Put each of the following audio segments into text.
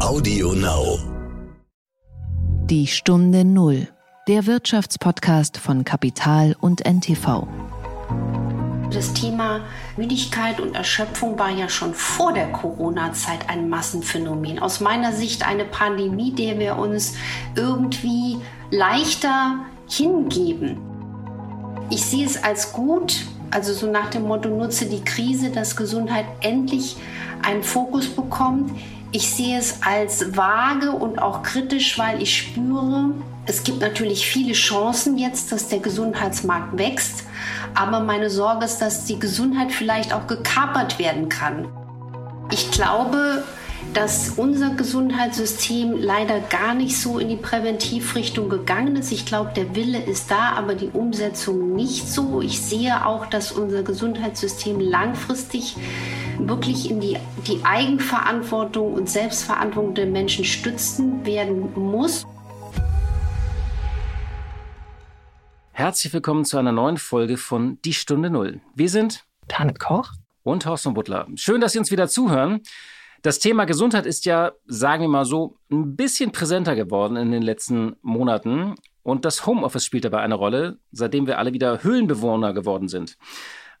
Audio Now. Die Stunde Null, der Wirtschaftspodcast von Kapital und NTV. Das Thema Müdigkeit und Erschöpfung war ja schon vor der Corona-Zeit ein Massenphänomen. Aus meiner Sicht eine Pandemie, der wir uns irgendwie leichter hingeben. Ich sehe es als gut, also so nach dem Motto, nutze die Krise, dass Gesundheit endlich einen Fokus bekommt. Ich sehe es als vage und auch kritisch, weil ich spüre, es gibt natürlich viele Chancen jetzt, dass der Gesundheitsmarkt wächst. Aber meine Sorge ist, dass die Gesundheit vielleicht auch gekapert werden kann. Ich glaube, dass unser Gesundheitssystem leider gar nicht so in die Präventivrichtung gegangen ist. Ich glaube, der Wille ist da, aber die Umsetzung nicht so. Ich sehe auch, dass unser Gesundheitssystem langfristig wirklich in die, die Eigenverantwortung und Selbstverantwortung der Menschen stützen werden muss. Herzlich willkommen zu einer neuen Folge von Die Stunde Null. Wir sind Tanit Koch und Thorsten Butler. Schön, dass Sie uns wieder zuhören. Das Thema Gesundheit ist ja, sagen wir mal so, ein bisschen präsenter geworden in den letzten Monaten. Und das Homeoffice spielt dabei eine Rolle, seitdem wir alle wieder Höhlenbewohner geworden sind.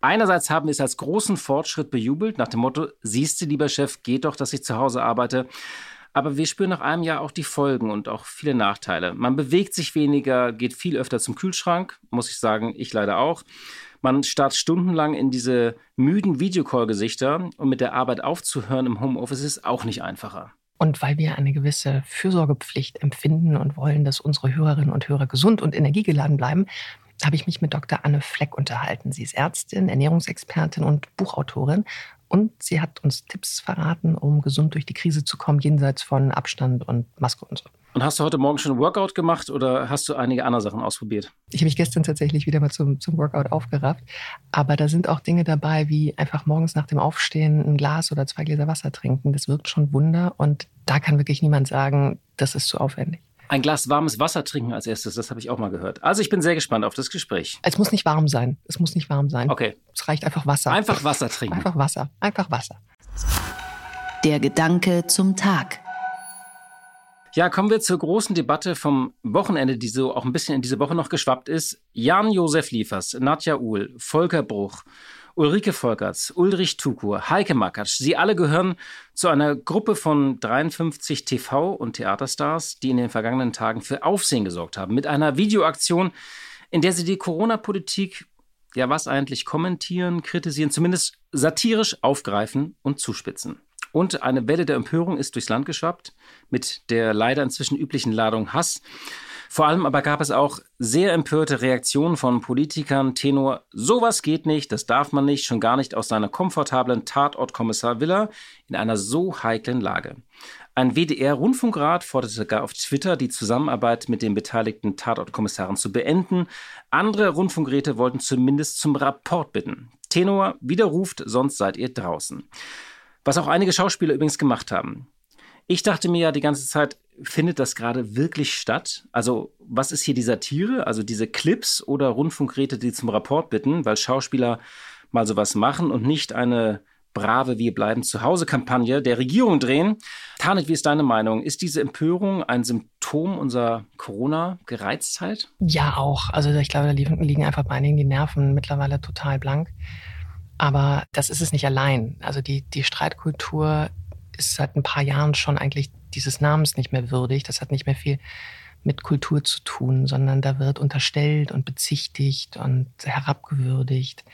Einerseits haben wir es als großen Fortschritt bejubelt, nach dem Motto, siehste, lieber Chef, geht doch, dass ich zu Hause arbeite. Aber wir spüren nach einem Jahr auch die Folgen und auch viele Nachteile. Man bewegt sich weniger, geht viel öfter zum Kühlschrank, muss ich sagen, ich leider auch. Man starrt stundenlang in diese müden Videocall-Gesichter und mit der Arbeit aufzuhören im Homeoffice ist auch nicht einfacher. Und weil wir eine gewisse Fürsorgepflicht empfinden und wollen, dass unsere Hörerinnen und Hörer gesund und energiegeladen bleiben, habe ich mich mit Dr. Anne Fleck unterhalten. Sie ist Ärztin, Ernährungsexpertin und Buchautorin. Und sie hat uns Tipps verraten, um gesund durch die Krise zu kommen, jenseits von Abstand und Maske und so. Und hast du heute Morgen schon ein Workout gemacht oder hast du einige andere Sachen ausprobiert? Ich habe mich gestern tatsächlich wieder mal zum, zum Workout aufgerafft. Aber da sind auch Dinge dabei, wie einfach morgens nach dem Aufstehen ein Glas oder zwei Gläser Wasser trinken. Das wirkt schon Wunder. Und da kann wirklich niemand sagen, das ist zu aufwendig. Ein Glas warmes Wasser trinken als erstes, das habe ich auch mal gehört. Also ich bin sehr gespannt auf das Gespräch. Es muss nicht warm sein. Es muss nicht warm sein. Okay. Es reicht einfach Wasser. Einfach Wasser trinken. Einfach Wasser. Einfach Wasser. Der Gedanke zum Tag. Ja, kommen wir zur großen Debatte vom Wochenende, die so auch ein bisschen in diese Woche noch geschwappt ist. Jan-Josef Liefers, Nadja Uhl, Volker Bruch, Ulrike Volkerts, Ulrich Tukur, Heike Makatsch, sie alle gehören zu einer Gruppe von 53 TV- und Theaterstars, die in den vergangenen Tagen für Aufsehen gesorgt haben. Mit einer Videoaktion, in der sie die Corona-Politik, ja was eigentlich, kommentieren, kritisieren, zumindest satirisch aufgreifen und zuspitzen. Und eine Welle der Empörung ist durchs Land geschwappt, mit der leider inzwischen üblichen Ladung Hass. Vor allem aber gab es auch sehr empörte Reaktionen von Politikern, Tenor, sowas geht nicht, das darf man nicht, schon gar nicht aus seiner komfortablen Tatortkommissar Villa in einer so heiklen Lage. Ein WDR-Rundfunkrat forderte gar auf Twitter, die Zusammenarbeit mit den beteiligten Tatortkommissaren zu beenden. Andere Rundfunkräte wollten zumindest zum Rapport bitten. Tenor widerruft, sonst seid ihr draußen. Was auch einige Schauspieler übrigens gemacht haben. Ich dachte mir ja die ganze Zeit, findet das gerade wirklich statt? Also, was ist hier die Satire? Also diese Clips oder Rundfunkräte, die zum Rapport bitten, weil Schauspieler mal sowas machen und nicht eine brave Wir bleiben zu Hause Kampagne der Regierung drehen. Tanit, wie ist deine Meinung? Ist diese Empörung ein Symptom unserer Corona-Gereiztheit? Ja, auch. Also ich glaube, da liegen einfach bei einigen die Nerven mittlerweile total blank. Aber das ist es nicht allein. Also die, die Streitkultur ist seit ein paar Jahren schon eigentlich dieses Namens nicht mehr würdig. Das hat nicht mehr viel mit Kultur zu tun, sondern da wird unterstellt und bezichtigt und herabgewürdigt.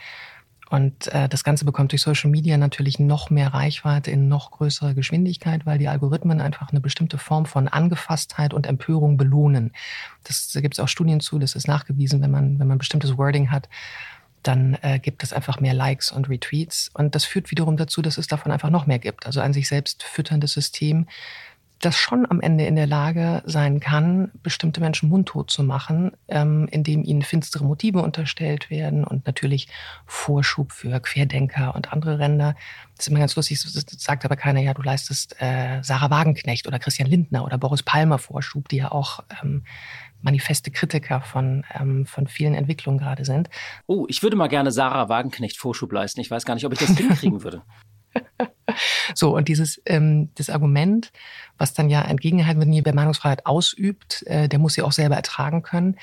Und äh, das Ganze bekommt durch Social Media natürlich noch mehr Reichweite in noch größerer Geschwindigkeit, weil die Algorithmen einfach eine bestimmte Form von Angefasstheit und Empörung belohnen. Das, da gibt es auch Studien zu, das ist nachgewiesen, wenn man, wenn man bestimmtes Wording hat, dann äh, gibt es einfach mehr Likes und Retweets. Und das führt wiederum dazu, dass es davon einfach noch mehr gibt. Also ein sich selbst fütterndes System, das schon am Ende in der Lage sein kann, bestimmte Menschen mundtot zu machen, ähm, indem ihnen finstere Motive unterstellt werden und natürlich Vorschub für Querdenker und andere Ränder. Das ist immer ganz lustig, sagt aber keiner, ja, du leistest äh, Sarah Wagenknecht oder Christian Lindner oder Boris Palmer Vorschub, die ja auch ähm, manifeste Kritiker von, ähm, von vielen Entwicklungen gerade sind. Oh, ich würde mal gerne Sarah Wagenknecht Vorschub leisten. Ich weiß gar nicht, ob ich das hinkriegen würde. So, und dieses ähm, das Argument, was dann ja entgegengehalten wird, wer Meinungsfreiheit ausübt, äh, der muss sie auch selber ertragen können.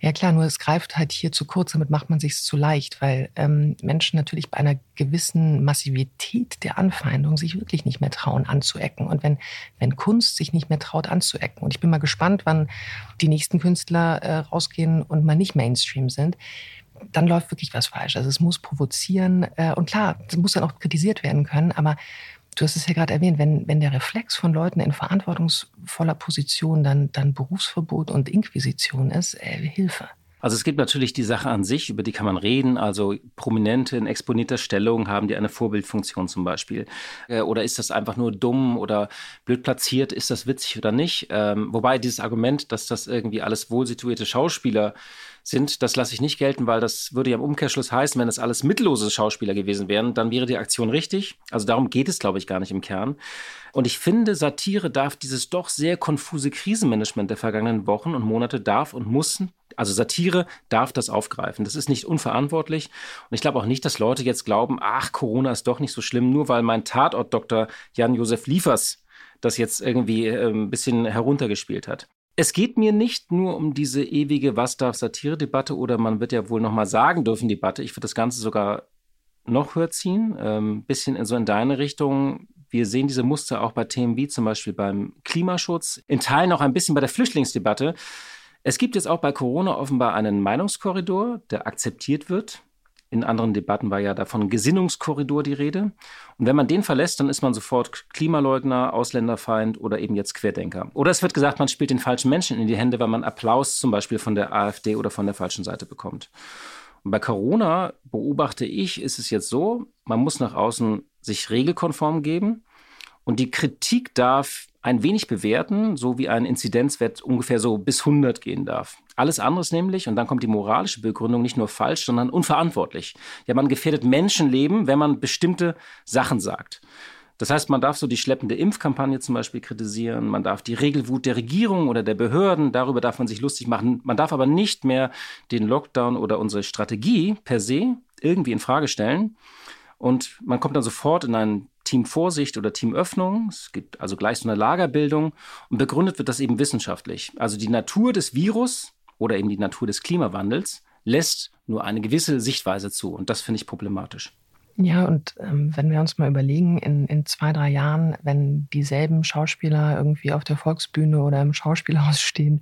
Ja klar, nur es greift halt hier zu kurz, damit macht man sich zu leicht, weil ähm, Menschen natürlich bei einer gewissen Massivität der Anfeindung sich wirklich nicht mehr trauen anzuecken. Und wenn, wenn Kunst sich nicht mehr traut anzuecken, und ich bin mal gespannt, wann die nächsten Künstler äh, rausgehen und mal nicht Mainstream sind, dann läuft wirklich was falsch. Also es muss provozieren äh, und klar, es muss dann auch kritisiert werden können, aber du hast es ja gerade erwähnt, wenn, wenn der Reflex von Leuten in verantwortungsvoller Position dann, dann Berufsverbot und Inquisition ist, äh, Hilfe. Also es gibt natürlich die Sache an sich, über die kann man reden. Also Prominente in exponierter Stellung haben die eine Vorbildfunktion zum Beispiel. Äh, oder ist das einfach nur dumm oder blöd platziert? Ist das witzig oder nicht? Ähm, wobei dieses Argument, dass das irgendwie alles wohlsituierte Schauspieler sind, das lasse ich nicht gelten, weil das würde ja im Umkehrschluss heißen, wenn das alles mittellose Schauspieler gewesen wären, dann wäre die Aktion richtig. Also darum geht es, glaube ich, gar nicht im Kern. Und ich finde, Satire darf dieses doch sehr konfuse Krisenmanagement der vergangenen Wochen und Monate darf und muss, also Satire darf das aufgreifen. Das ist nicht unverantwortlich. Und ich glaube auch nicht, dass Leute jetzt glauben, ach, Corona ist doch nicht so schlimm, nur weil mein Tatort-Doktor Jan-Josef Liefers das jetzt irgendwie äh, ein bisschen heruntergespielt hat. Es geht mir nicht nur um diese ewige Was darf Satire-Debatte oder man wird ja wohl noch mal sagen dürfen Debatte. Ich würde das Ganze sogar noch höher ziehen, ähm, bisschen in so in deine Richtung. Wir sehen diese Muster auch bei Themen wie zum Beispiel beim Klimaschutz, in Teilen auch ein bisschen bei der Flüchtlingsdebatte. Es gibt jetzt auch bei Corona offenbar einen Meinungskorridor, der akzeptiert wird. In anderen Debatten war ja davon Gesinnungskorridor die Rede. Und wenn man den verlässt, dann ist man sofort Klimaleugner, Ausländerfeind oder eben jetzt Querdenker. Oder es wird gesagt, man spielt den falschen Menschen in die Hände, weil man Applaus zum Beispiel von der AfD oder von der falschen Seite bekommt. Und bei Corona beobachte ich, ist es jetzt so, man muss nach außen sich regelkonform geben. Und die Kritik darf ein wenig bewerten, so wie ein Inzidenzwert ungefähr so bis 100 gehen darf. Alles andere ist nämlich, und dann kommt die moralische Begründung, nicht nur falsch, sondern unverantwortlich. Ja, man gefährdet Menschenleben, wenn man bestimmte Sachen sagt. Das heißt, man darf so die schleppende Impfkampagne zum Beispiel kritisieren, man darf die Regelwut der Regierung oder der Behörden, darüber darf man sich lustig machen. Man darf aber nicht mehr den Lockdown oder unsere Strategie per se irgendwie in Frage stellen. Und man kommt dann sofort in ein Team Vorsicht oder Team Öffnung. Es gibt also gleich so eine Lagerbildung und begründet wird das eben wissenschaftlich. Also die Natur des Virus oder eben die Natur des Klimawandels lässt nur eine gewisse Sichtweise zu und das finde ich problematisch. Ja, und ähm, wenn wir uns mal überlegen, in, in zwei, drei Jahren, wenn dieselben Schauspieler irgendwie auf der Volksbühne oder im Schauspielhaus stehen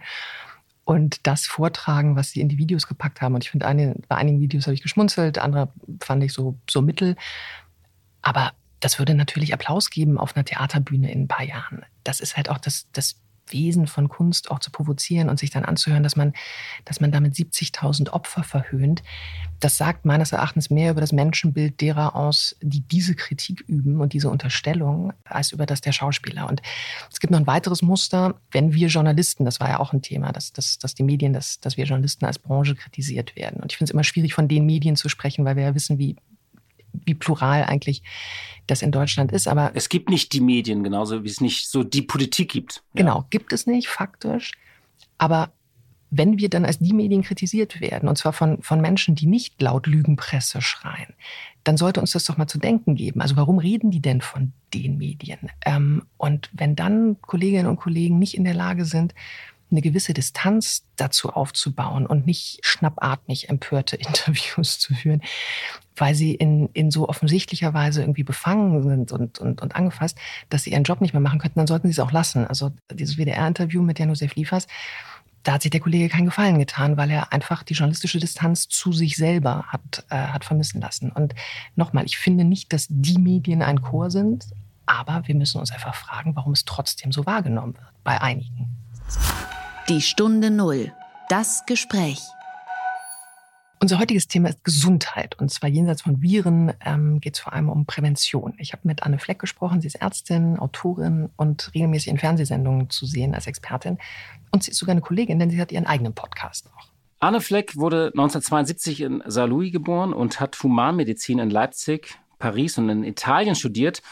und das vortragen, was sie in die Videos gepackt haben. Und ich finde, bei einigen Videos habe ich geschmunzelt, andere fand ich so, so mittel. Aber das würde natürlich Applaus geben auf einer Theaterbühne in ein paar Jahren. Das ist halt auch das, das Wesen von Kunst auch zu provozieren und sich dann anzuhören, dass man, dass man damit 70.000 Opfer verhöhnt. Das sagt meines Erachtens mehr über das Menschenbild derer aus, die diese Kritik üben und diese Unterstellung, als über das der Schauspieler. Und es gibt noch ein weiteres Muster, wenn wir Journalisten, das war ja auch ein Thema, dass, dass, dass die Medien, dass, dass wir Journalisten als Branche kritisiert werden. Und ich finde es immer schwierig, von den Medien zu sprechen, weil wir ja wissen, wie wie plural eigentlich das in Deutschland ist. Aber es gibt nicht die Medien, genauso wie es nicht so die Politik gibt. Ja. Genau, gibt es nicht, faktisch. Aber wenn wir dann als die Medien kritisiert werden, und zwar von, von Menschen, die nicht laut Lügenpresse schreien, dann sollte uns das doch mal zu denken geben. Also warum reden die denn von den Medien? Ähm, und wenn dann Kolleginnen und Kollegen nicht in der Lage sind, eine gewisse Distanz dazu aufzubauen und nicht schnappatmig empörte Interviews zu führen, weil sie in, in so offensichtlicher Weise irgendwie befangen sind und, und, und angefasst, dass sie ihren Job nicht mehr machen könnten, dann sollten sie es auch lassen. Also dieses WDR-Interview mit Jan-Josef Liefers, da hat sich der Kollege keinen Gefallen getan, weil er einfach die journalistische Distanz zu sich selber hat, äh, hat vermissen lassen. Und nochmal, ich finde nicht, dass die Medien ein Chor sind, aber wir müssen uns einfach fragen, warum es trotzdem so wahrgenommen wird bei einigen. Die Stunde Null. Das Gespräch. Unser heutiges Thema ist Gesundheit. Und zwar jenseits von Viren ähm, geht es vor allem um Prävention. Ich habe mit Anne Fleck gesprochen. Sie ist Ärztin, Autorin und regelmäßig in Fernsehsendungen zu sehen als Expertin. Und sie ist sogar eine Kollegin, denn sie hat ihren eigenen Podcast auch. Anne Fleck wurde 1972 in Saarlouis geboren und hat Humanmedizin in Leipzig, Paris und in Italien studiert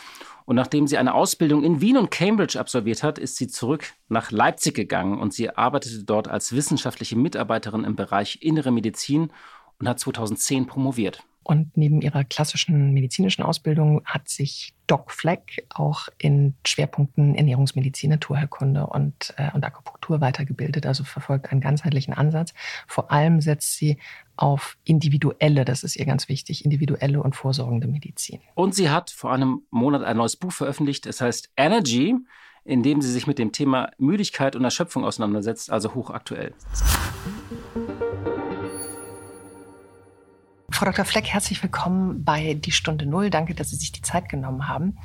und nachdem sie eine Ausbildung in Wien und Cambridge absolviert hat, ist sie zurück nach Leipzig gegangen und sie arbeitete dort als wissenschaftliche Mitarbeiterin im Bereich Innere Medizin und hat 2010 promoviert. Und neben ihrer klassischen medizinischen Ausbildung hat sich Doc Fleck auch in Schwerpunkten Ernährungsmedizin, Naturheilkunde und, äh, und Akupunktur weitergebildet, also verfolgt einen ganzheitlichen Ansatz. Vor allem setzt sie auf individuelle, das ist ihr ganz wichtig, individuelle und vorsorgende Medizin. Und sie hat vor einem Monat ein neues Buch veröffentlicht, es heißt Energy, in dem sie sich mit dem Thema Müdigkeit und Erschöpfung auseinandersetzt, also hochaktuell. Frau Dr. Fleck, herzlich willkommen bei Die Stunde Null. Danke, dass Sie sich die Zeit genommen haben.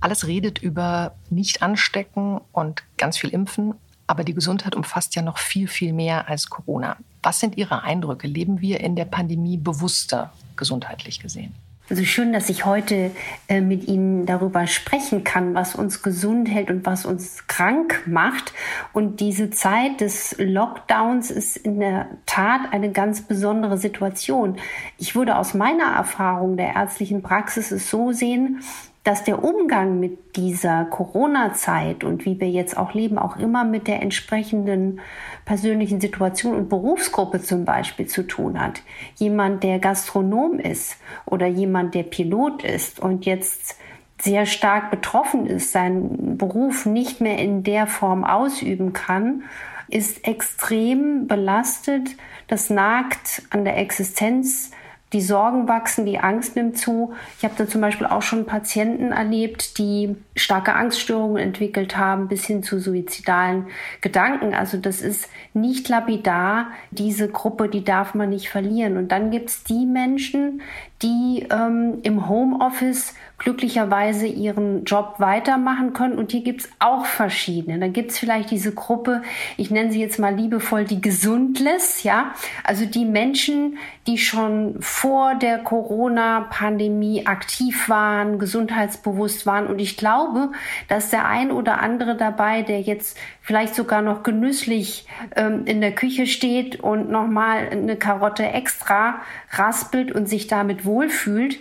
Alles redet über nicht anstecken und ganz viel impfen, aber die Gesundheit umfasst ja noch viel, viel mehr als Corona. Was sind Ihre Eindrücke? Leben wir in der Pandemie bewusster gesundheitlich gesehen? Also schön, dass ich heute äh, mit Ihnen darüber sprechen kann, was uns gesund hält und was uns krank macht. Und diese Zeit des Lockdowns ist in der Tat eine ganz besondere Situation. Ich würde aus meiner Erfahrung der ärztlichen Praxis es so sehen, dass der Umgang mit dieser Corona-Zeit und wie wir jetzt auch leben, auch immer mit der entsprechenden persönlichen Situation und Berufsgruppe zum Beispiel zu tun hat. Jemand, der Gastronom ist oder jemand, der Pilot ist und jetzt sehr stark betroffen ist, seinen Beruf nicht mehr in der Form ausüben kann, ist extrem belastet. Das nagt an der Existenz die Sorgen wachsen, die Angst nimmt zu. Ich habe da zum Beispiel auch schon Patienten erlebt, die starke Angststörungen entwickelt haben, bis hin zu suizidalen Gedanken. Also das ist nicht lapidar. Diese Gruppe, die darf man nicht verlieren. Und dann gibt es die Menschen, die ähm, im Homeoffice glücklicherweise ihren Job weitermachen können. Und hier gibt es auch verschiedene. Da gibt es vielleicht diese Gruppe, ich nenne sie jetzt mal liebevoll die Gesundless, ja. Also die Menschen, die schon vor der Corona-Pandemie aktiv waren, gesundheitsbewusst waren. Und ich glaube, dass der ein oder andere dabei, der jetzt vielleicht sogar noch genüsslich ähm, in der Küche steht und nochmal eine Karotte extra raspelt und sich damit wohlfühlt,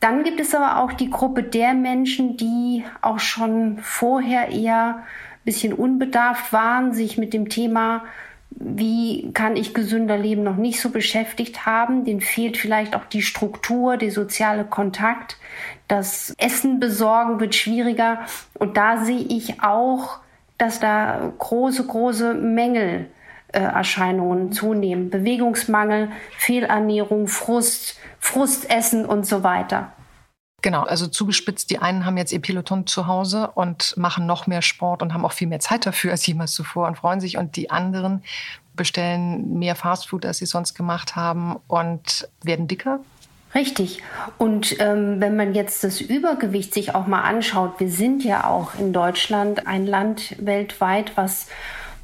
dann gibt es aber auch die Gruppe der Menschen, die auch schon vorher eher ein bisschen unbedarft waren, sich mit dem Thema, wie kann ich gesünder leben, noch nicht so beschäftigt haben. Den fehlt vielleicht auch die Struktur, der soziale Kontakt. Das Essen besorgen wird schwieriger. Und da sehe ich auch, dass da große, große Mängel äh, Erscheinungen zunehmen. Bewegungsmangel, Fehlernährung, Frust, Frustessen und so weiter. Genau, also zugespitzt, die einen haben jetzt ihr Peloton zu Hause und machen noch mehr Sport und haben auch viel mehr Zeit dafür als jemals zuvor und freuen sich. Und die anderen bestellen mehr Fastfood, als sie sonst gemacht haben und werden dicker. Richtig. Und ähm, wenn man jetzt das Übergewicht sich auch mal anschaut, wir sind ja auch in Deutschland ein Land weltweit, was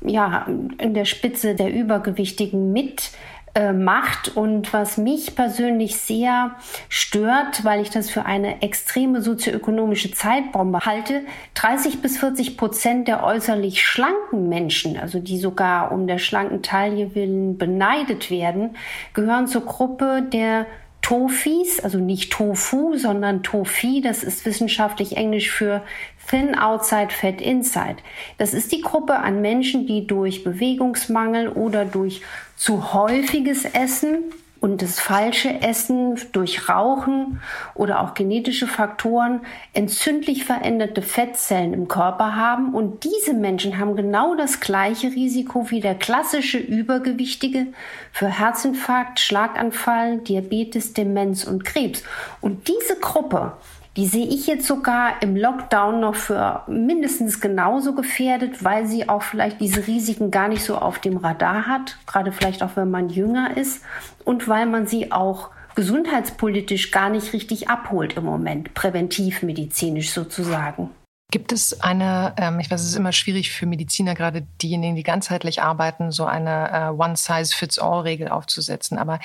ja, in der Spitze der Übergewichtigen mit äh, macht und was mich persönlich sehr stört, weil ich das für eine extreme sozioökonomische Zeitbombe halte. 30 bis 40 Prozent der äußerlich schlanken Menschen, also die sogar um der schlanken Taille willen beneidet werden, gehören zur Gruppe der Tofis, also nicht Tofu, sondern Tofi, das ist wissenschaftlich Englisch für Thin Outside, Fat Inside. Das ist die Gruppe an Menschen, die durch Bewegungsmangel oder durch zu häufiges Essen und das falsche Essen durch Rauchen oder auch genetische Faktoren entzündlich veränderte Fettzellen im Körper haben. Und diese Menschen haben genau das gleiche Risiko wie der klassische Übergewichtige für Herzinfarkt, Schlaganfall, Diabetes, Demenz und Krebs. Und diese Gruppe die sehe ich jetzt sogar im Lockdown noch für mindestens genauso gefährdet, weil sie auch vielleicht diese Risiken gar nicht so auf dem Radar hat, gerade vielleicht auch wenn man jünger ist und weil man sie auch gesundheitspolitisch gar nicht richtig abholt im Moment, präventivmedizinisch sozusagen. Gibt es eine, ähm, ich weiß, es ist immer schwierig für Mediziner, gerade diejenigen, die ganzheitlich arbeiten, so eine äh, One-Size-Fits-All-Regel aufzusetzen. Aber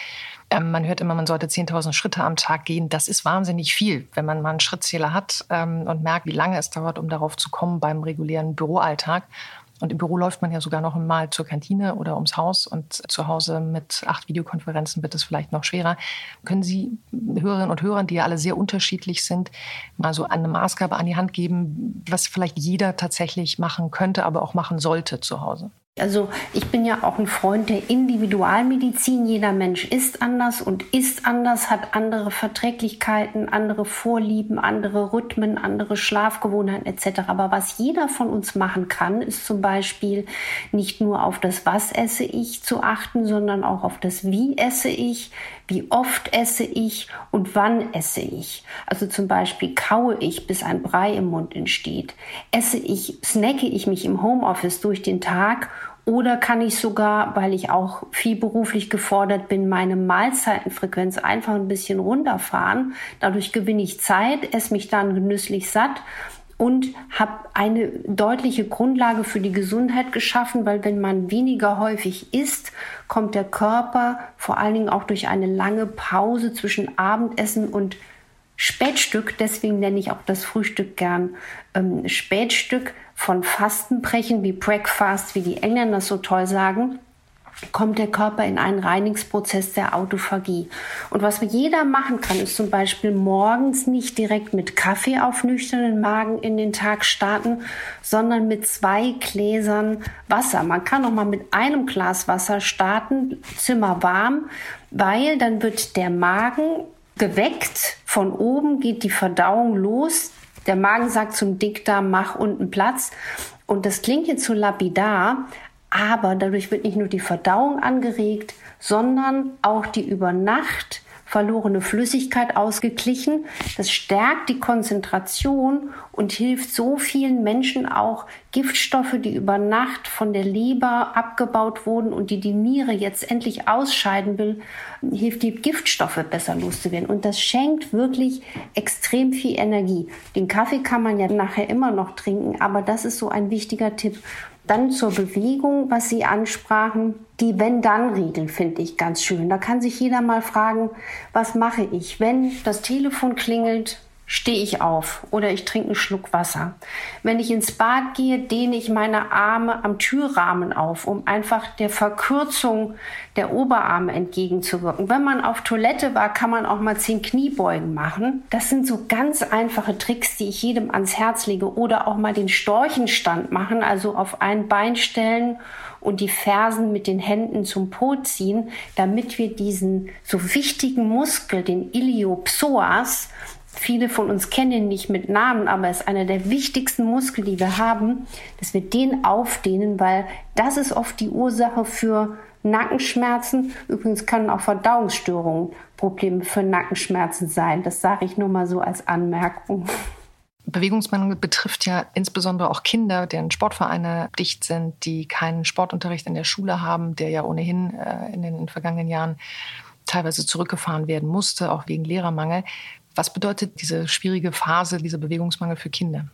ähm, man hört immer, man sollte 10.000 Schritte am Tag gehen. Das ist wahnsinnig viel, wenn man mal einen Schrittzähler hat ähm, und merkt, wie lange es dauert, um darauf zu kommen beim regulären Büroalltag. Und im Büro läuft man ja sogar noch mal zur Kantine oder ums Haus und zu Hause mit acht Videokonferenzen wird es vielleicht noch schwerer. Können Sie Hörerinnen und Hörern, die ja alle sehr unterschiedlich sind, mal so eine Maßgabe an die Hand geben, was vielleicht jeder tatsächlich machen könnte, aber auch machen sollte zu Hause? Also ich bin ja auch ein Freund der Individualmedizin. Jeder Mensch ist anders und ist anders, hat andere Verträglichkeiten, andere Vorlieben, andere Rhythmen, andere Schlafgewohnheiten etc. Aber was jeder von uns machen kann, ist zum Beispiel nicht nur auf das Was esse ich zu achten, sondern auch auf das Wie esse ich, wie oft esse ich und wann esse ich. Also zum Beispiel kaue ich, bis ein Brei im Mund entsteht. Esse ich, snacke ich mich im Homeoffice durch den Tag oder kann ich sogar, weil ich auch viel beruflich gefordert bin, meine Mahlzeitenfrequenz einfach ein bisschen runterfahren. Dadurch gewinne ich Zeit, esse mich dann genüsslich satt und habe eine deutliche Grundlage für die Gesundheit geschaffen, weil wenn man weniger häufig isst, kommt der Körper vor allen Dingen auch durch eine lange Pause zwischen Abendessen und Spätstück, deswegen nenne ich auch das Frühstück gern ähm, Spätstück, von Fastenbrechen wie Breakfast, wie die Engländer so toll sagen, kommt der Körper in einen Reinigungsprozess der Autophagie. Und was jeder machen kann, ist zum Beispiel morgens nicht direkt mit Kaffee auf nüchternen Magen in den Tag starten, sondern mit zwei Gläsern Wasser. Man kann auch mal mit einem Glas Wasser starten, Zimmer warm, weil dann wird der Magen geweckt. Von oben geht die Verdauung los. Der Magen sagt zum Dickdarm, mach unten Platz. Und das klingt jetzt so lapidar, aber dadurch wird nicht nur die Verdauung angeregt, sondern auch die über Nacht verlorene Flüssigkeit ausgeglichen. Das stärkt die Konzentration und hilft so vielen Menschen auch, Giftstoffe, die über Nacht von der Leber abgebaut wurden und die die Niere jetzt endlich ausscheiden will, hilft die Giftstoffe besser loszuwerden. Und das schenkt wirklich extrem viel Energie. Den Kaffee kann man ja nachher immer noch trinken, aber das ist so ein wichtiger Tipp. Dann zur Bewegung, was Sie ansprachen. Die Wenn-Dann-Regel finde ich ganz schön. Da kann sich jeder mal fragen, was mache ich, wenn das Telefon klingelt, stehe ich auf oder ich trinke einen Schluck Wasser. Wenn ich ins Bad gehe, dehne ich meine Arme am Türrahmen auf, um einfach der Verkürzung der Oberarme entgegenzuwirken. Wenn man auf Toilette war, kann man auch mal zehn Kniebeugen machen. Das sind so ganz einfache Tricks, die ich jedem ans Herz lege. Oder auch mal den Storchenstand machen, also auf ein Bein stellen und die Fersen mit den Händen zum Po ziehen, damit wir diesen so wichtigen Muskel, den Iliopsoas, Viele von uns kennen ihn nicht mit Namen, aber er ist einer der wichtigsten Muskel, die wir haben, dass wir den aufdehnen, weil das ist oft die Ursache für Nackenschmerzen. Übrigens können auch Verdauungsstörungen Probleme für Nackenschmerzen sein. Das sage ich nur mal so als Anmerkung. Bewegungsmangel betrifft ja insbesondere auch Kinder, deren Sportvereine dicht sind, die keinen Sportunterricht in der Schule haben, der ja ohnehin äh, in den vergangenen Jahren teilweise zurückgefahren werden musste, auch wegen Lehrermangel. Was bedeutet diese schwierige Phase, dieser Bewegungsmangel für Kinder?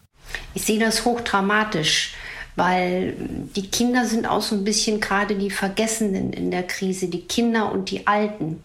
Ich sehe das hochdramatisch, weil die Kinder sind auch so ein bisschen gerade die Vergessenen in der Krise, die Kinder und die Alten.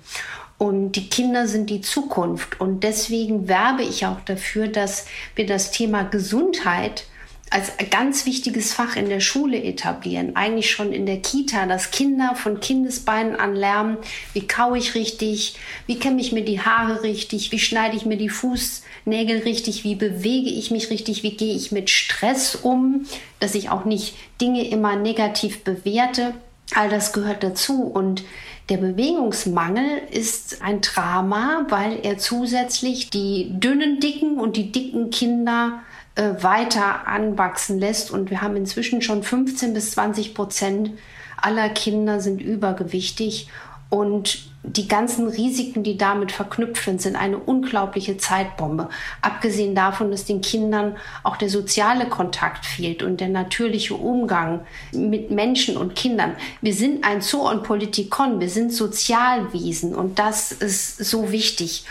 Und die Kinder sind die Zukunft. Und deswegen werbe ich auch dafür, dass wir das Thema Gesundheit als ganz wichtiges Fach in der Schule etablieren, eigentlich schon in der Kita, dass Kinder von Kindesbeinen an lernen, wie kaue ich richtig, wie kämme ich mir die Haare richtig, wie schneide ich mir die Fußnägel richtig, wie bewege ich mich richtig, wie gehe ich mit Stress um, dass ich auch nicht Dinge immer negativ bewerte. All das gehört dazu und der Bewegungsmangel ist ein Drama, weil er zusätzlich die dünnen Dicken und die dicken Kinder äh, weiter anwachsen lässt. Und wir haben inzwischen schon 15 bis 20 Prozent aller Kinder sind übergewichtig. Und die ganzen Risiken, die damit verknüpft sind, sind eine unglaubliche Zeitbombe. Abgesehen davon, dass den Kindern auch der soziale Kontakt fehlt und der natürliche Umgang mit Menschen und Kindern. Wir sind ein Zoo Politikon, wir sind Sozialwesen und das ist so wichtig.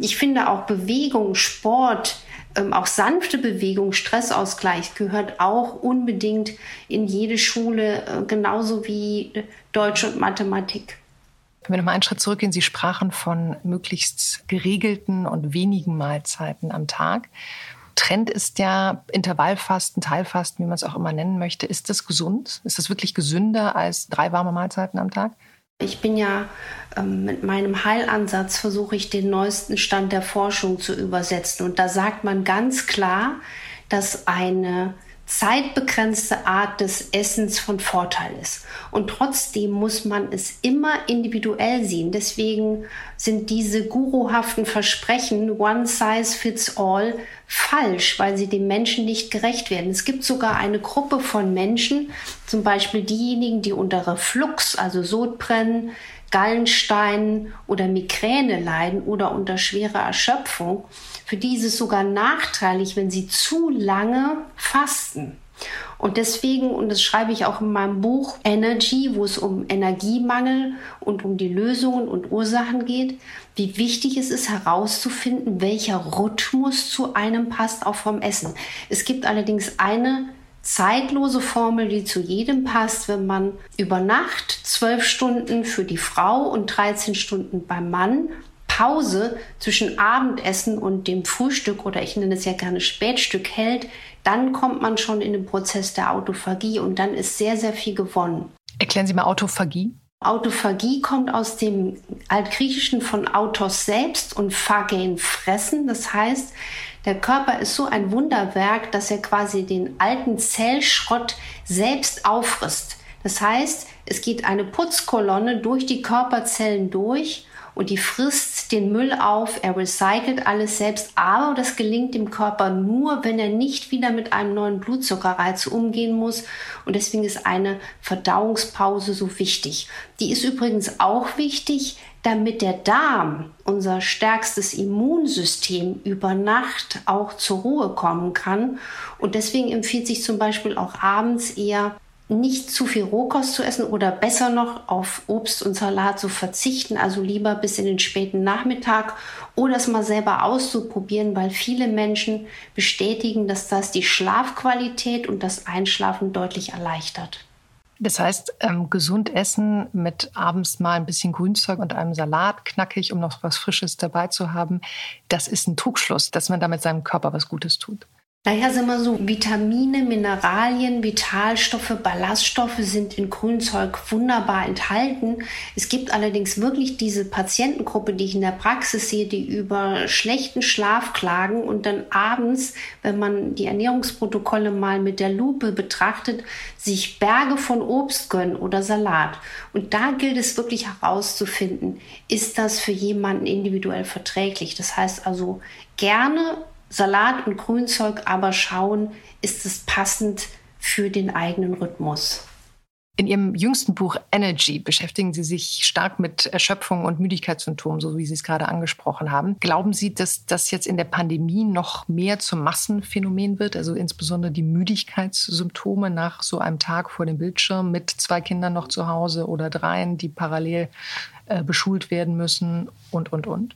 Ich finde auch Bewegung, Sport, ähm, auch sanfte Bewegung, Stressausgleich gehört auch unbedingt in jede Schule, äh, genauso wie Deutsch und Mathematik. Wenn wir nochmal einen Schritt zurückgehen, Sie sprachen von möglichst geregelten und wenigen Mahlzeiten am Tag. Trend ist ja Intervallfasten, Teilfasten, wie man es auch immer nennen möchte. Ist das gesund? Ist das wirklich gesünder als drei warme Mahlzeiten am Tag? Ich bin ja ähm, mit meinem Heilansatz versuche ich den neuesten Stand der Forschung zu übersetzen. Und da sagt man ganz klar, dass eine zeitbegrenzte Art des Essens von Vorteil ist. Und trotzdem muss man es immer individuell sehen. Deswegen sind diese guruhaften Versprechen, one size fits all, falsch, weil sie dem Menschen nicht gerecht werden. Es gibt sogar eine Gruppe von Menschen, zum Beispiel diejenigen, die unter Reflux, also Sodbrennen, Gallensteinen oder Migräne leiden oder unter schwerer Erschöpfung. Für die ist es sogar nachteilig, wenn sie zu lange fasten. Und deswegen, und das schreibe ich auch in meinem Buch Energy, wo es um Energiemangel und um die Lösungen und Ursachen geht, wie wichtig es ist herauszufinden, welcher Rhythmus zu einem passt, auch vom Essen. Es gibt allerdings eine zeitlose Formel, die zu jedem passt, wenn man über Nacht zwölf Stunden für die Frau und 13 Stunden beim Mann Pause zwischen Abendessen und dem Frühstück oder ich nenne es ja gerne Spätstück hält, dann kommt man schon in den Prozess der Autophagie und dann ist sehr, sehr viel gewonnen. Erklären Sie mal Autophagie. Autophagie kommt aus dem Altgriechischen von Autos selbst und Phagein fressen. Das heißt, der Körper ist so ein Wunderwerk, dass er quasi den alten Zellschrott selbst auffrisst. Das heißt, es geht eine Putzkolonne durch die Körperzellen durch und die frisst den Müll auf, er recycelt alles selbst, aber das gelingt dem Körper nur, wenn er nicht wieder mit einem neuen Blutzuckerreiz umgehen muss und deswegen ist eine Verdauungspause so wichtig. Die ist übrigens auch wichtig, damit der Darm, unser stärkstes Immunsystem, über Nacht auch zur Ruhe kommen kann. Und deswegen empfiehlt sich zum Beispiel auch abends eher nicht zu viel Rohkost zu essen oder besser noch auf Obst und Salat zu verzichten, also lieber bis in den späten Nachmittag oder es mal selber auszuprobieren, weil viele Menschen bestätigen, dass das die Schlafqualität und das Einschlafen deutlich erleichtert. Das heißt, ähm, gesund essen mit abends mal ein bisschen Grünzeug und einem Salat, knackig, um noch was Frisches dabei zu haben, das ist ein Trugschluss, dass man damit seinem Körper was Gutes tut. Naja, sind wir so, Vitamine, Mineralien, Vitalstoffe, Ballaststoffe sind in Grünzeug wunderbar enthalten. Es gibt allerdings wirklich diese Patientengruppe, die ich in der Praxis sehe, die über schlechten Schlaf klagen und dann abends, wenn man die Ernährungsprotokolle mal mit der Lupe betrachtet, sich Berge von Obst gönnen oder Salat. Und da gilt es wirklich herauszufinden, ist das für jemanden individuell verträglich. Das heißt also gerne Salat und Grünzeug aber schauen, ist es passend für den eigenen Rhythmus. In Ihrem jüngsten Buch Energy beschäftigen Sie sich stark mit Erschöpfung und Müdigkeitssymptomen, so wie Sie es gerade angesprochen haben. Glauben Sie, dass das jetzt in der Pandemie noch mehr zum Massenphänomen wird, also insbesondere die Müdigkeitssymptome nach so einem Tag vor dem Bildschirm mit zwei Kindern noch zu Hause oder dreien, die parallel äh, beschult werden müssen und, und, und?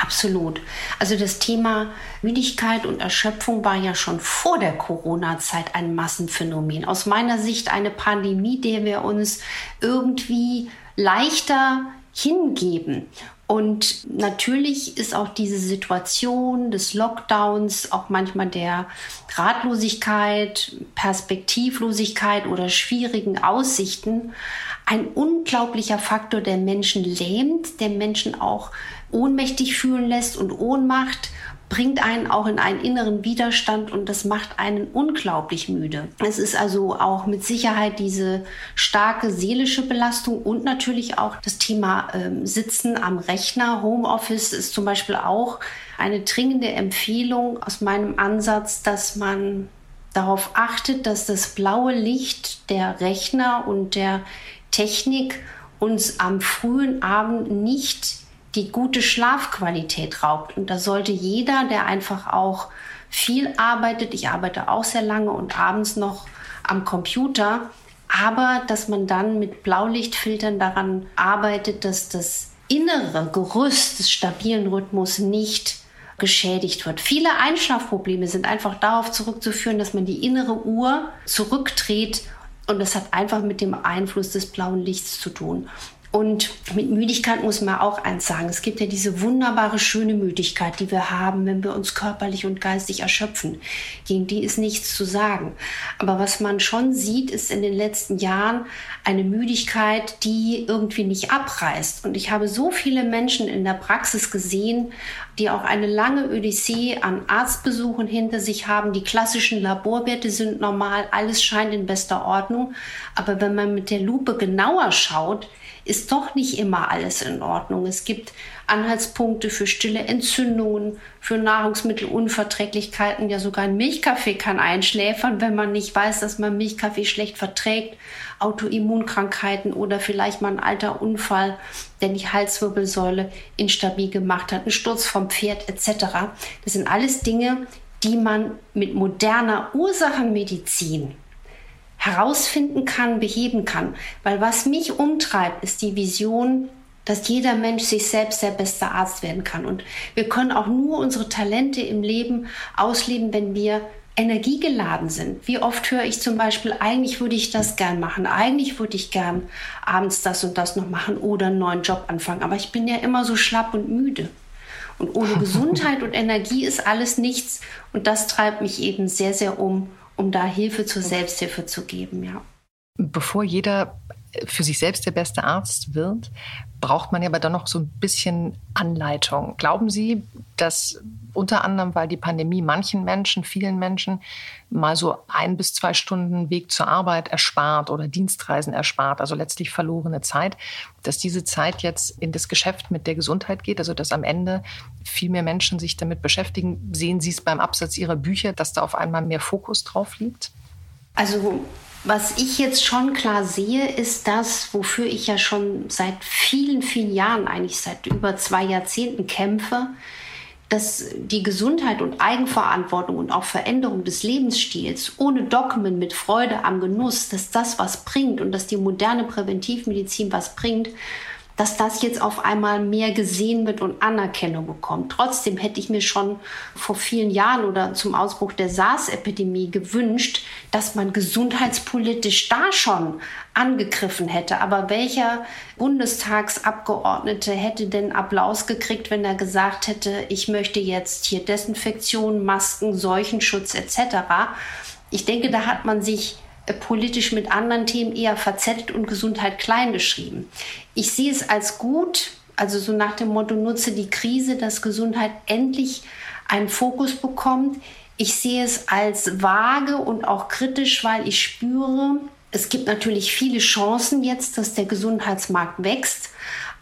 Absolut. Also das Thema Müdigkeit und Erschöpfung war ja schon vor der Corona-Zeit ein Massenphänomen. Aus meiner Sicht eine Pandemie, der wir uns irgendwie leichter hingeben. Und natürlich ist auch diese Situation des Lockdowns, auch manchmal der Ratlosigkeit, Perspektivlosigkeit oder schwierigen Aussichten ein unglaublicher Faktor, der Menschen lähmt, der Menschen auch ohnmächtig fühlen lässt und Ohnmacht bringt einen auch in einen inneren Widerstand und das macht einen unglaublich müde. Es ist also auch mit Sicherheit diese starke seelische Belastung und natürlich auch das Thema ähm, Sitzen am Rechner. Homeoffice ist zum Beispiel auch eine dringende Empfehlung aus meinem Ansatz, dass man darauf achtet, dass das blaue Licht der Rechner und der Technik uns am frühen Abend nicht die gute Schlafqualität raubt. Und da sollte jeder, der einfach auch viel arbeitet, ich arbeite auch sehr lange und abends noch am Computer, aber dass man dann mit Blaulichtfiltern daran arbeitet, dass das innere Gerüst des stabilen Rhythmus nicht geschädigt wird. Viele Einschlafprobleme sind einfach darauf zurückzuführen, dass man die innere Uhr zurückdreht und das hat einfach mit dem Einfluss des blauen Lichts zu tun. Und mit Müdigkeit muss man auch eins sagen. Es gibt ja diese wunderbare, schöne Müdigkeit, die wir haben, wenn wir uns körperlich und geistig erschöpfen. Gegen die ist nichts zu sagen. Aber was man schon sieht, ist in den letzten Jahren eine Müdigkeit, die irgendwie nicht abreißt. Und ich habe so viele Menschen in der Praxis gesehen, die auch eine lange Odyssee an Arztbesuchen hinter sich haben. Die klassischen Laborwerte sind normal, alles scheint in bester Ordnung. Aber wenn man mit der Lupe genauer schaut, ist doch nicht immer alles in Ordnung. Es gibt Anhaltspunkte für stille Entzündungen, für Nahrungsmittelunverträglichkeiten. Ja, sogar ein Milchkaffee kann einschläfern, wenn man nicht weiß, dass man Milchkaffee schlecht verträgt. Autoimmunkrankheiten oder vielleicht mal ein alter Unfall, der die Halswirbelsäule instabil gemacht hat, ein Sturz vom Pferd etc. Das sind alles Dinge, die man mit moderner Ursachenmedizin herausfinden kann, beheben kann. Weil was mich umtreibt, ist die Vision, dass jeder Mensch sich selbst der beste Arzt werden kann. Und wir können auch nur unsere Talente im Leben ausleben, wenn wir energiegeladen sind. Wie oft höre ich zum Beispiel, eigentlich würde ich das gern machen, eigentlich würde ich gern abends das und das noch machen oder einen neuen Job anfangen, aber ich bin ja immer so schlapp und müde. Und ohne Gesundheit und Energie ist alles nichts und das treibt mich eben sehr, sehr um um da Hilfe zur Selbsthilfe zu geben, ja. Bevor jeder für sich selbst der beste Arzt wird, braucht man ja aber dann noch so ein bisschen Anleitung. Glauben Sie, dass unter anderem, weil die Pandemie manchen Menschen, vielen Menschen mal so ein bis zwei Stunden Weg zur Arbeit erspart oder Dienstreisen erspart, also letztlich verlorene Zeit, dass diese Zeit jetzt in das Geschäft mit der Gesundheit geht, also dass am Ende viel mehr Menschen sich damit beschäftigen. Sehen Sie es beim Absatz Ihrer Bücher, dass da auf einmal mehr Fokus drauf liegt? Also was ich jetzt schon klar sehe, ist das, wofür ich ja schon seit vielen, vielen Jahren, eigentlich seit über zwei Jahrzehnten kämpfe, dass die Gesundheit und Eigenverantwortung und auch Veränderung des Lebensstils ohne Dogmen mit Freude am Genuss, dass das was bringt und dass die moderne Präventivmedizin was bringt dass das jetzt auf einmal mehr gesehen wird und Anerkennung bekommt. Trotzdem hätte ich mir schon vor vielen Jahren oder zum Ausbruch der SARS-Epidemie gewünscht, dass man gesundheitspolitisch da schon angegriffen hätte. Aber welcher Bundestagsabgeordnete hätte denn Applaus gekriegt, wenn er gesagt hätte, ich möchte jetzt hier Desinfektion, Masken, Seuchenschutz etc. Ich denke, da hat man sich politisch mit anderen Themen eher verzettelt und Gesundheit klein geschrieben. Ich sehe es als gut, also so nach dem Motto, nutze die Krise, dass Gesundheit endlich einen Fokus bekommt. Ich sehe es als vage und auch kritisch, weil ich spüre, es gibt natürlich viele Chancen jetzt, dass der Gesundheitsmarkt wächst.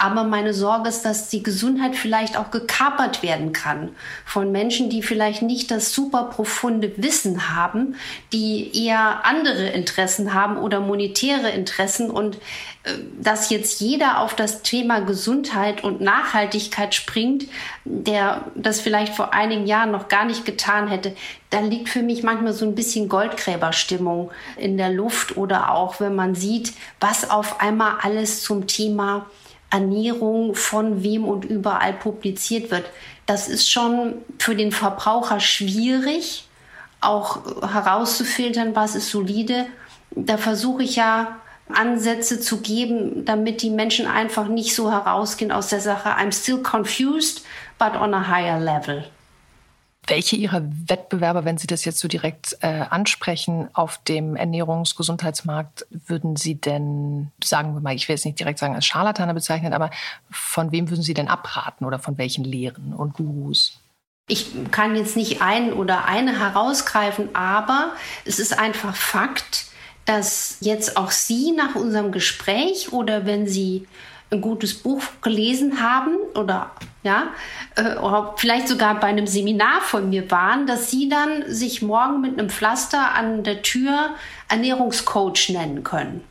Aber meine Sorge ist, dass die Gesundheit vielleicht auch gekapert werden kann von Menschen, die vielleicht nicht das super profunde Wissen haben, die eher andere Interessen haben oder monetäre Interessen. Und äh, dass jetzt jeder auf das Thema Gesundheit und Nachhaltigkeit springt, der das vielleicht vor einigen Jahren noch gar nicht getan hätte, da liegt für mich manchmal so ein bisschen Goldgräberstimmung in der Luft oder auch wenn man sieht, was auf einmal alles zum Thema Ernährung von wem und überall publiziert wird. Das ist schon für den Verbraucher schwierig, auch herauszufiltern, was ist solide. Da versuche ich ja Ansätze zu geben, damit die Menschen einfach nicht so herausgehen aus der Sache. I'm still confused, but on a higher level. Welche Ihrer Wettbewerber, wenn Sie das jetzt so direkt äh, ansprechen, auf dem Ernährungsgesundheitsmarkt würden Sie denn, sagen wir mal, ich will jetzt nicht direkt sagen als Scharlatane bezeichnen, aber von wem würden Sie denn abraten oder von welchen Lehren und Gurus? Ich kann jetzt nicht einen oder eine herausgreifen, aber es ist einfach Fakt, dass jetzt auch Sie nach unserem Gespräch oder wenn Sie ein gutes Buch gelesen haben oder ja, äh, oder vielleicht sogar bei einem Seminar von mir waren, dass sie dann sich morgen mit einem Pflaster an der Tür Ernährungscoach nennen können.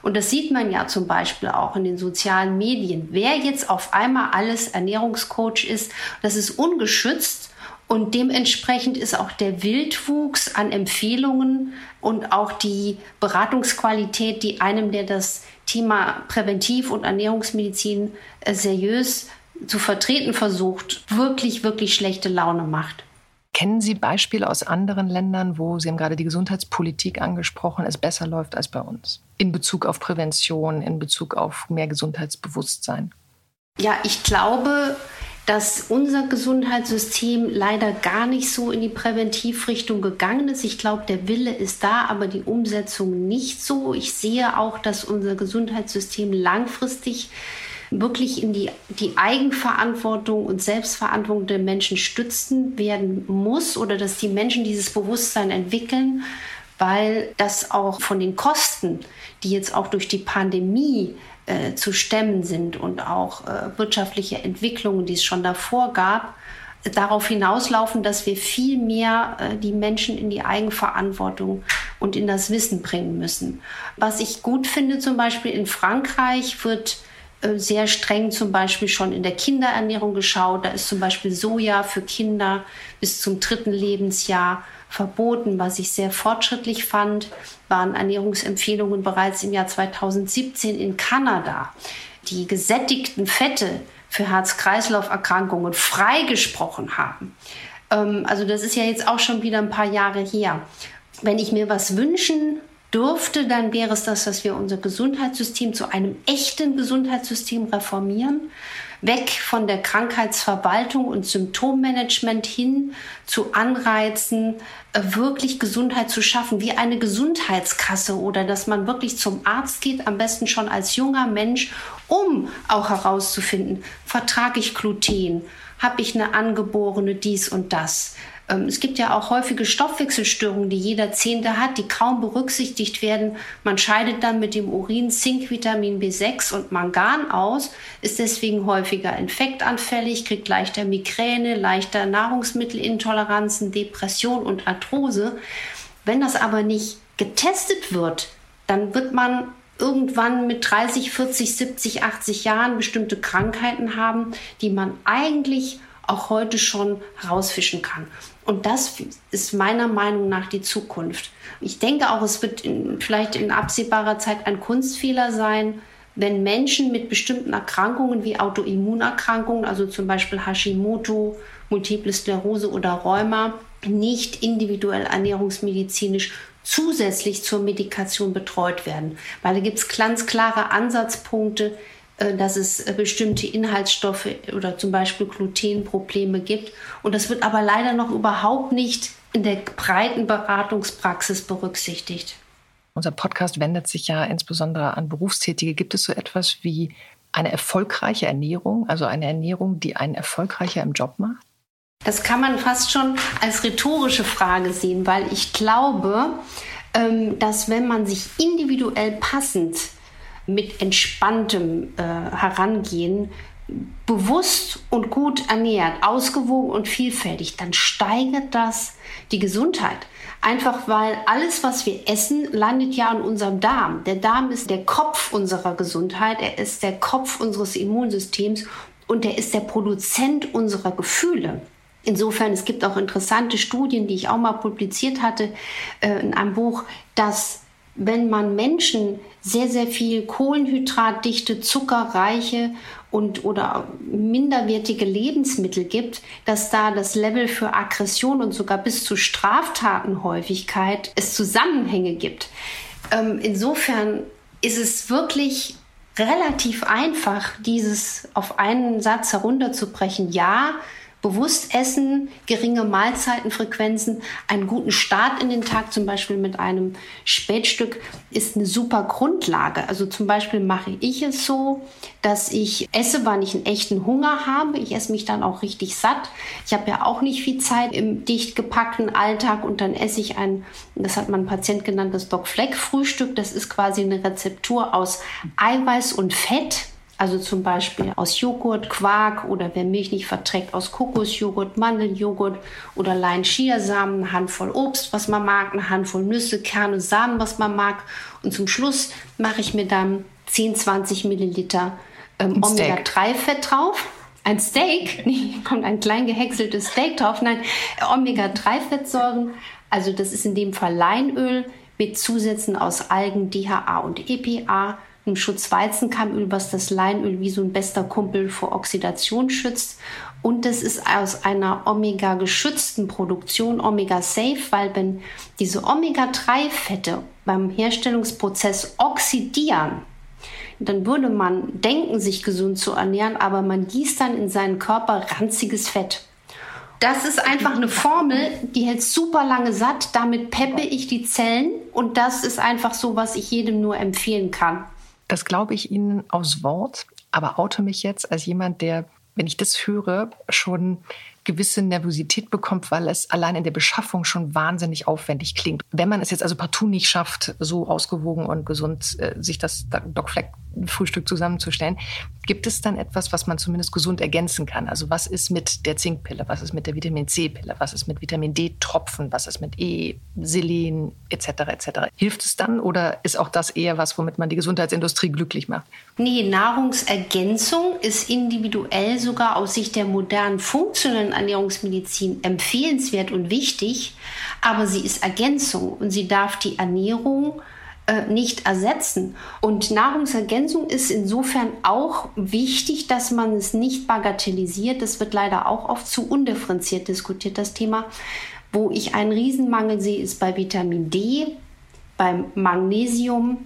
Und das sieht man ja zum Beispiel auch in den sozialen Medien. Wer jetzt auf einmal alles Ernährungscoach ist, das ist ungeschützt und dementsprechend ist auch der Wildwuchs an Empfehlungen und auch die Beratungsqualität, die einem, der das Thema Präventiv- und Ernährungsmedizin äh, seriös zu vertreten versucht, wirklich, wirklich schlechte Laune macht. Kennen Sie Beispiele aus anderen Ländern, wo Sie haben gerade die Gesundheitspolitik angesprochen, es besser läuft als bei uns? In Bezug auf Prävention, in Bezug auf mehr Gesundheitsbewusstsein? Ja, ich glaube, dass unser Gesundheitssystem leider gar nicht so in die Präventivrichtung gegangen ist. Ich glaube, der Wille ist da, aber die Umsetzung nicht so. Ich sehe auch, dass unser Gesundheitssystem langfristig wirklich in die, die Eigenverantwortung und Selbstverantwortung der Menschen stützen werden muss oder dass die Menschen dieses Bewusstsein entwickeln, weil das auch von den Kosten, die jetzt auch durch die Pandemie äh, zu stemmen sind und auch äh, wirtschaftliche Entwicklungen, die es schon davor gab, darauf hinauslaufen, dass wir viel mehr äh, die Menschen in die Eigenverantwortung und in das Wissen bringen müssen. Was ich gut finde, zum Beispiel in Frankreich wird äh, sehr streng zum Beispiel schon in der Kinderernährung geschaut. Da ist zum Beispiel Soja für Kinder bis zum dritten Lebensjahr verboten, was ich sehr fortschrittlich fand, waren Ernährungsempfehlungen bereits im Jahr 2017 in Kanada. Die gesättigten Fette für Herz-Kreislauf-Erkrankungen freigesprochen haben. Ähm, also das ist ja jetzt auch schon wieder ein paar Jahre her. Wenn ich mir was wünschen dürfte, dann wäre es das, dass wir unser Gesundheitssystem zu einem echten Gesundheitssystem reformieren weg von der Krankheitsverwaltung und Symptommanagement hin zu Anreizen, äh, wirklich Gesundheit zu schaffen, wie eine Gesundheitskasse oder dass man wirklich zum Arzt geht, am besten schon als junger Mensch, um auch herauszufinden, vertrage ich Gluten, habe ich eine angeborene dies und das. Ähm, es gibt ja auch häufige Stoffwechselstörungen, die jeder Zehnte hat, die kaum berücksichtigt werden. Man scheidet dann mit dem Urin Zink, Vitamin B6 und Mangan aus, ist deswegen häufiger infektanfällig, kriegt leichter Migräne, leichter Nahrungsmittelintoleranzen, Depression und Arthrose. Wenn das aber nicht getestet wird, dann wird man irgendwann mit 30, 40, 70, 80 Jahren bestimmte Krankheiten haben, die man eigentlich auch heute schon rausfischen kann. Und das ist meiner Meinung nach die Zukunft. Ich denke auch, es wird in, vielleicht in absehbarer Zeit ein Kunstfehler sein, wenn Menschen mit bestimmten Erkrankungen wie Autoimmunerkrankungen, also zum Beispiel Hashimoto, Multiple Sklerose oder Rheuma, nicht individuell ernährungsmedizinisch zusätzlich zur Medikation betreut werden. Weil da gibt es ganz klare Ansatzpunkte, dass es äh, bestimmte Inhaltsstoffe oder zum Beispiel Glutenprobleme gibt. Und das wird aber leider noch überhaupt nicht in der breiten Beratungspraxis berücksichtigt. Unser Podcast wendet sich ja insbesondere an Berufstätige. Gibt es so etwas wie eine erfolgreiche Ernährung, also eine Ernährung, die einen erfolgreicher im Job macht? Das kann man fast schon als rhetorische Frage sehen, weil ich glaube, ähm, dass wenn man sich individuell passend mit entspanntem äh, Herangehen bewusst und gut ernährt, ausgewogen und vielfältig, dann steigert das die Gesundheit. Einfach weil alles, was wir essen, landet ja in unserem Darm. Der Darm ist der Kopf unserer Gesundheit, er ist der Kopf unseres Immunsystems und er ist der Produzent unserer Gefühle. Insofern, es gibt auch interessante Studien, die ich auch mal publiziert hatte äh, in einem Buch, dass wenn man Menschen sehr, sehr viel kohlenhydratdichte, zuckerreiche und oder minderwertige Lebensmittel gibt, dass da das Level für Aggression und sogar bis zu Straftatenhäufigkeit es Zusammenhänge gibt. Ähm, insofern ist es wirklich relativ einfach, dieses auf einen Satz herunterzubrechen. Ja, bewusst essen, geringe Mahlzeitenfrequenzen, einen guten Start in den Tag, zum Beispiel mit einem Spätstück, ist eine super Grundlage. Also zum Beispiel mache ich es so, dass ich esse, wann ich einen echten Hunger habe. Ich esse mich dann auch richtig satt. Ich habe ja auch nicht viel Zeit im dicht gepackten Alltag und dann esse ich ein, das hat mein Patient genannt, das Doc Fleck Frühstück. Das ist quasi eine Rezeptur aus Eiweiß und Fett also zum Beispiel aus Joghurt, Quark oder wer Milch nicht verträgt, aus Kokosjoghurt, Mandeljoghurt oder Lein-Chiasamen, eine Handvoll Obst, was man mag, eine Handvoll Nüsse, Kerne, Samen, was man mag. Und zum Schluss mache ich mir dann 10, 20 Milliliter ähm, Omega-3-Fett drauf. Ein Steak, nee, kommt ein klein gehäckseltes Steak drauf. Nein, Omega-3-Fettsäuren. Also das ist in dem Fall Leinöl mit Zusätzen aus Algen, DHA und EPA Schutzweizenkeimöl, was das Leinöl wie so ein bester Kumpel vor Oxidation schützt. Und das ist aus einer Omega-geschützten Produktion, Omega-Safe, weil wenn diese Omega-3-Fette beim Herstellungsprozess oxidieren, dann würde man denken, sich gesund zu ernähren, aber man gießt dann in seinen Körper ranziges Fett. Das ist einfach eine Formel, die hält super lange satt. Damit peppe ich die Zellen und das ist einfach so, was ich jedem nur empfehlen kann. Das glaube ich Ihnen aus Wort, aber oute mich jetzt als jemand, der, wenn ich das höre, schon gewisse Nervosität bekommt, weil es allein in der Beschaffung schon wahnsinnig aufwendig klingt. Wenn man es jetzt also partout nicht schafft, so ausgewogen und gesund äh, sich das Doc Fleck Frühstück zusammenzustellen, gibt es dann etwas, was man zumindest gesund ergänzen kann? Also was ist mit der Zinkpille, was ist mit der Vitamin C-Pille, was ist mit Vitamin D-Tropfen, was ist mit E, Selen etc. etc. Hilft es dann oder ist auch das eher was, womit man die Gesundheitsindustrie glücklich macht? Nee, Nahrungsergänzung ist individuell sogar aus Sicht der modernen funktionellen Ernährungsmedizin empfehlenswert und wichtig, aber sie ist Ergänzung und sie darf die Ernährung äh, nicht ersetzen. Und Nahrungsergänzung ist insofern auch wichtig, dass man es nicht bagatellisiert. Das wird leider auch oft zu undifferenziert diskutiert, das Thema. Wo ich einen Riesenmangel sehe, ist bei Vitamin D, beim Magnesium,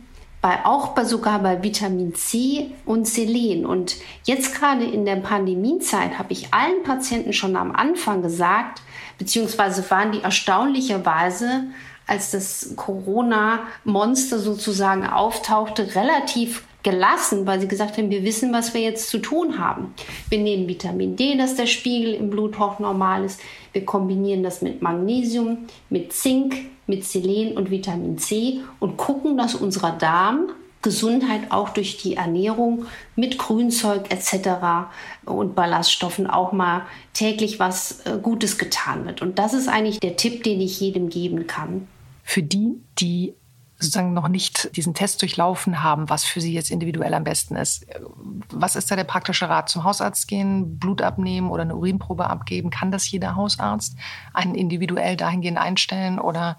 bei, auch bei, sogar bei Vitamin C und Selen. Und jetzt gerade in der Pandemiezeit habe ich allen Patienten schon am Anfang gesagt, beziehungsweise waren die erstaunlicherweise, als das Corona-Monster sozusagen auftauchte, relativ gelassen, weil sie gesagt haben, wir wissen, was wir jetzt zu tun haben. Wir nehmen Vitamin D, dass der Spiegel im Blut hochnormal ist. Wir kombinieren das mit Magnesium, mit Zink, mit Selen und Vitamin C und gucken, dass unser Darm Gesundheit auch durch die Ernährung mit Grünzeug etc. und Ballaststoffen auch mal täglich was äh, Gutes getan wird. Und das ist eigentlich der Tipp, den ich jedem geben kann. Für die, die sozusagen noch nicht diesen Test durchlaufen haben, was für sie jetzt individuell am besten ist. Was ist da der praktische Rat? Zum Hausarzt gehen, Blut abnehmen oder eine Urinprobe abgeben? Kann das jeder Hausarzt einen individuell dahingehend einstellen oder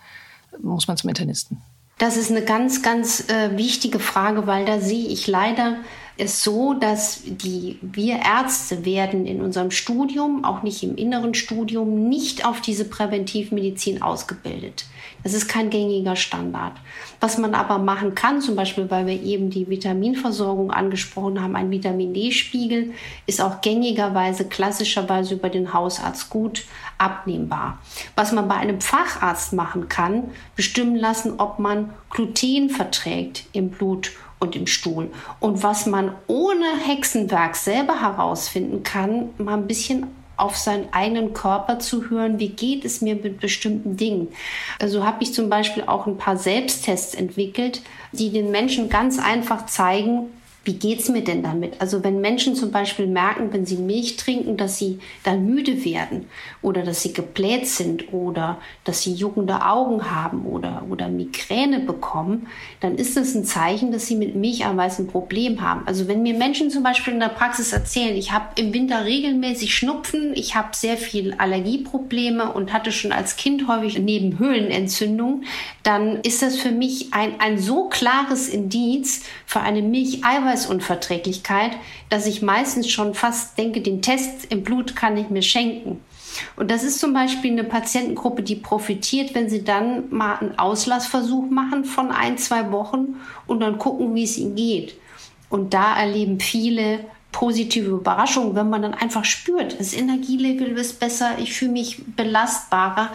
muss man zum Internisten? Das ist eine ganz, ganz äh, wichtige Frage, weil da sehe ich leider es so, dass die, wir Ärzte werden in unserem Studium, auch nicht im inneren Studium, nicht auf diese Präventivmedizin ausgebildet. Das ist kein gängiger Standard. Was man aber machen kann, zum Beispiel, weil wir eben die Vitaminversorgung angesprochen haben, ein Vitamin D-Spiegel ist auch gängigerweise, klassischerweise über den Hausarzt gut abnehmbar. Was man bei einem Facharzt machen kann, bestimmen lassen, ob man Gluten verträgt im Blut und im Stuhl. Und was man ohne Hexenwerk selber herausfinden kann, mal ein bisschen auf seinen eigenen Körper zu hören, wie geht es mir mit bestimmten Dingen. Also habe ich zum Beispiel auch ein paar Selbsttests entwickelt, die den Menschen ganz einfach zeigen, wie geht's mir denn damit? Also wenn Menschen zum Beispiel merken, wenn sie Milch trinken, dass sie dann müde werden oder dass sie gebläht sind oder dass sie juckende Augen haben oder, oder Migräne bekommen, dann ist das ein Zeichen, dass sie mit Milcheiweiß ein Problem haben. Also wenn mir Menschen zum Beispiel in der Praxis erzählen, ich habe im Winter regelmäßig Schnupfen, ich habe sehr viel Allergieprobleme und hatte schon als Kind häufig Nebenhöhlenentzündung, dann ist das für mich ein, ein so klares Indiz für eine Milcheiweiß Eiweißunverträglichkeit, dass ich meistens schon fast denke, den Test im Blut kann ich mir schenken. Und das ist zum Beispiel eine Patientengruppe, die profitiert, wenn sie dann mal einen Auslassversuch machen von ein, zwei Wochen und dann gucken, wie es ihnen geht. Und da erleben viele positive Überraschungen, wenn man dann einfach spürt, das Energielevel ist besser, ich fühle mich belastbarer,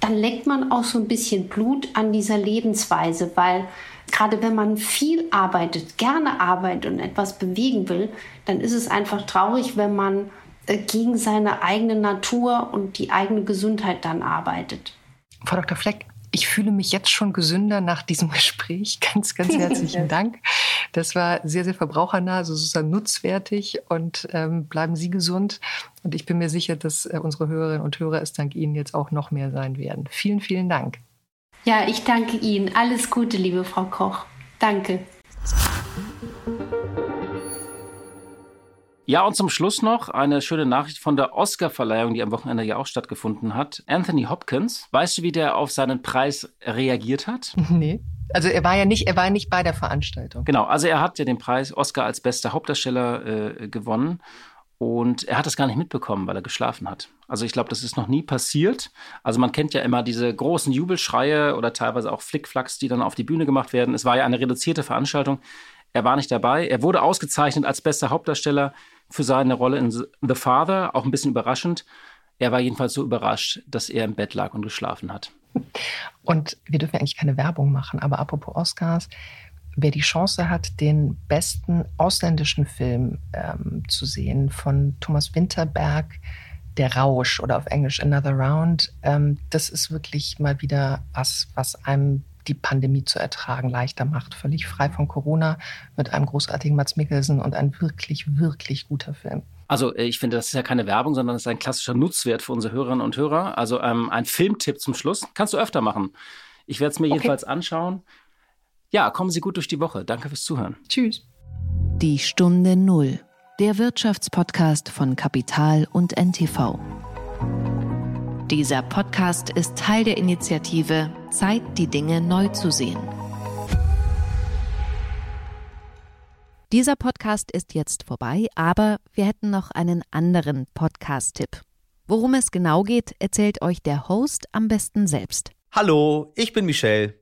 dann leckt man auch so ein bisschen Blut an dieser Lebensweise, weil gerade wenn man viel arbeitet, gerne arbeitet und etwas bewegen will, dann ist es einfach traurig, wenn man äh, gegen seine eigene Natur und die eigene Gesundheit dann arbeitet. Frau Dr. Fleck, ich fühle mich jetzt schon gesünder nach diesem Gespräch. Ganz, ganz herzlichen Dank. Das war sehr, sehr verbrauchernah, also sozusagen nutzwertig und ähm, bleiben Sie gesund. Und ich bin mir sicher, dass äh, unsere Hörerinnen und Hörer es dank Ihnen jetzt auch noch mehr sein werden. Vielen, vielen Dank. Ja, ich danke Ihnen. Alles Gute, liebe Frau Koch. Danke. Ja, und zum Schluss noch eine schöne Nachricht von der Oscar-Verleihung, die am Wochenende ja auch stattgefunden hat. Anthony Hopkins, weißt du, wie der auf seinen Preis reagiert hat? Nee. Also er war ja nicht, er war nicht bei der Veranstaltung. Genau, also er hat ja den Preis Oscar als bester Hauptdarsteller äh, gewonnen Und er hat das gar nicht mitbekommen, weil er geschlafen hat. Also ich glaube, das ist noch nie passiert. Also man kennt ja immer diese großen Jubelschreie oder teilweise auch Flickflacks, die dann auf die Bühne gemacht werden. Es war ja eine reduzierte Veranstaltung. Er war nicht dabei. Er wurde ausgezeichnet als bester Hauptdarsteller für seine Rolle in The Father, auch ein bisschen überraschend. Er war jedenfalls so überrascht, dass er im Bett lag und geschlafen hat. Und wir dürfen eigentlich keine Werbung machen, aber apropos Oscars, wer die Chance hat, den besten ausländischen Film ähm, zu sehen von Thomas Winterberg, Der Rausch oder auf Englisch Another Round, ähm, das ist wirklich mal wieder was, was einem die Pandemie zu ertragen leichter macht. Völlig frei von Corona mit einem großartigen Mats Mikkelsen und ein wirklich, wirklich guter Film. Also äh, ich finde, das ist ja keine Werbung, sondern es ist ein klassischer Nutzwert für unsere Hörerinnen und Hörer. Also ähm, ein Filmtipp zum Schluss. Kannst du öfter machen. Ich werde es mir okay. jedenfalls anschauen. Ja, kommen Sie gut durch die Woche. Danke fürs Zuhören. Tschüss. Die Stunde Null. Der Wirtschaftspodcast von Kapital und NTV. Dieser Podcast ist Teil der Initiative Zeit, die Dinge neu zu sehen. Dieser Podcast ist jetzt vorbei, aber wir hätten noch einen anderen Podcast-Tipp. Worum es genau geht, erzählt euch der Host am besten selbst. Hallo, ich bin Michelle.